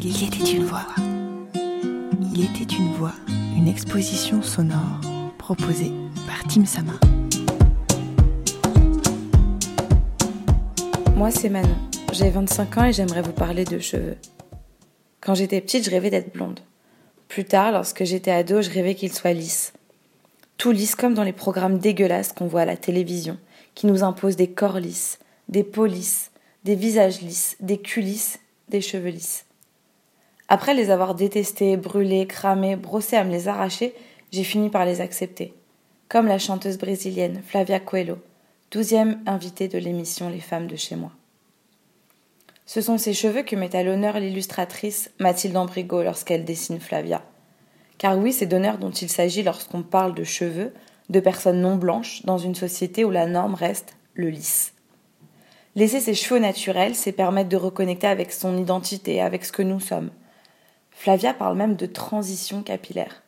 Il était une voix. Il était une voix, une exposition sonore proposée par Tim Sama. Moi, c'est Manon. J'ai 25 ans et j'aimerais vous parler de cheveux. Quand j'étais petite, je rêvais d'être blonde. Plus tard, lorsque j'étais ado, je rêvais qu'ils soient lisses. Tout lisse comme dans les programmes dégueulasses qu'on voit à la télévision, qui nous imposent des corps lisses, des peaux lisses, des visages lisses, des culs lisses, des cheveux lisses. Après les avoir détestés, brûlés, cramés, brossés à me les arracher, j'ai fini par les accepter. Comme la chanteuse brésilienne Flavia Coelho, douzième invitée de l'émission Les femmes de chez moi. Ce sont ces cheveux que met à l'honneur l'illustratrice Mathilde Ambrigo lorsqu'elle dessine Flavia. Car oui, c'est d'honneur dont il s'agit lorsqu'on parle de cheveux, de personnes non blanches, dans une société où la norme reste le lisse. Laisser ses cheveux naturels, c'est permettre de reconnecter avec son identité, avec ce que nous sommes. Flavia parle même de transition capillaire.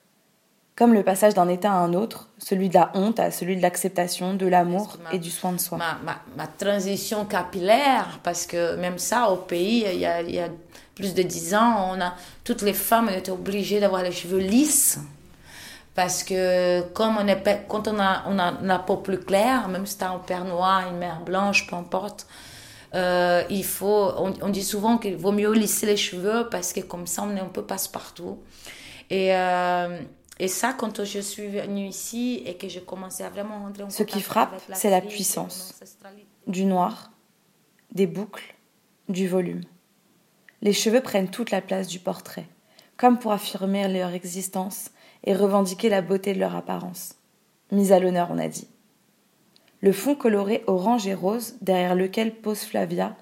Comme le passage d'un état à un autre, celui de la honte à celui de l'acceptation, de l'amour et du soin de soi. Ma, transition capillaire, parce que même ça, au pays, il y a, plus de dix ans, on a, toutes les femmes étaient obligées d'avoir les cheveux lisses. Parce que comme on est, quand on a, on a la peau plus claire, même si tu as un père noir, une mère blanche, peu importe, euh, il faut, on, dit souvent qu'il vaut mieux lisser les cheveux parce que comme ça on est un peu passe-partout. Et, euh, et ça, quand je suis venue ici et que j'ai commencé à vraiment rentrer en Ce qui frappe, c'est la puissance. Du noir, des boucles, du volume. Les cheveux prennent toute la place du portrait, comme pour affirmer leur existence et revendiquer la beauté de leur apparence. Mise à l'honneur, on a dit. Le fond coloré orange et rose, derrière lequel pose Flavia,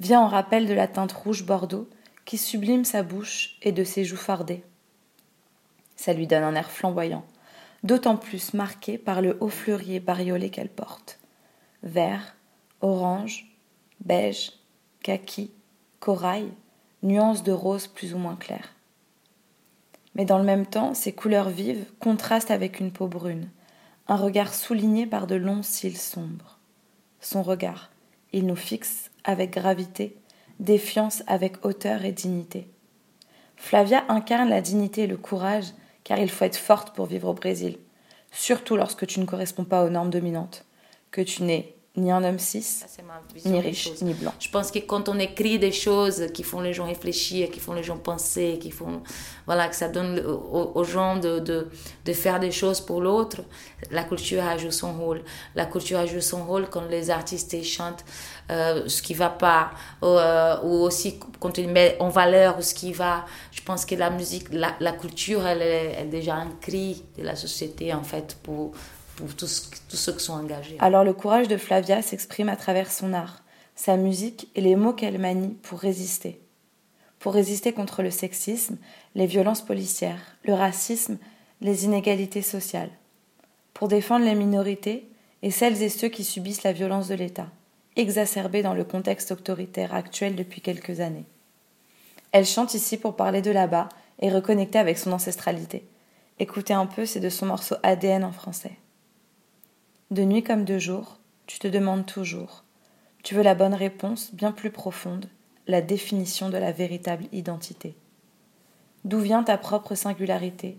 vient en rappel de la teinte rouge bordeaux qui sublime sa bouche et de ses joues fardées. Ça lui donne un air flamboyant, d'autant plus marqué par le haut fleurier bariolé qu'elle porte. Vert, orange, beige, kaki, corail, nuances de rose plus ou moins claires. Mais dans le même temps, ces couleurs vives contrastent avec une peau brune, un regard souligné par de longs cils sombres. Son regard, il nous fixe avec gravité, défiance avec hauteur et dignité. Flavia incarne la dignité et le courage, car il faut être forte pour vivre au Brésil, surtout lorsque tu ne corresponds pas aux normes dominantes, que tu n'es ni un homme cis, ni riche, ni blanc. Je pense que quand on écrit des choses qui font les gens réfléchir, qui font les gens penser, qui font, voilà, que ça donne aux, gens de, de, de, faire des choses pour l'autre, la culture a joué son rôle. La culture a joué son rôle quand les artistes chantent euh, ce qui va pas, ou, euh, ou, aussi quand ils mettent en valeur ce qui va. Je pense que la musique, la, la culture, elle est, elle est déjà un cri de la société, en fait, pour pour tous, tous ceux qui sont engagés. Alors le courage de Flavia s'exprime à travers son art, sa musique et les mots qu'elle manie pour résister. Pour résister contre le sexisme, les violences policières, le racisme, les inégalités sociales. Pour défendre les minorités et celles et ceux qui subissent la violence de l'État, exacerbée dans le contexte autoritaire actuel depuis quelques années. Elle chante ici pour parler de là-bas et reconnecter avec son ancestralité. Écoutez un peu, c'est de son morceau ADN en français. De nuit comme de jour, tu te demandes toujours. Tu veux la bonne réponse bien plus profonde, la définition de la véritable identité. D'où vient ta propre singularité?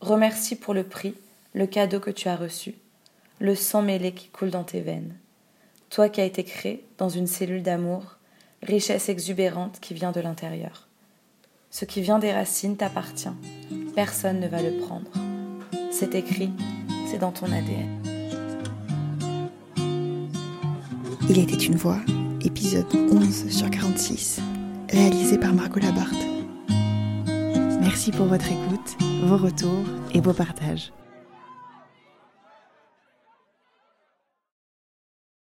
Remercie pour le prix, le cadeau que tu as reçu, le sang mêlé qui coule dans tes veines. Toi qui as été créé dans une cellule d'amour, richesse exubérante qui vient de l'intérieur. Ce qui vient des racines t'appartient. Personne ne va le prendre. C'est écrit, c'est dans ton ADN. Il était une voix, épisode 11 sur 46, réalisé par Margot Labarthe. Merci pour votre écoute, vos retours et vos partages.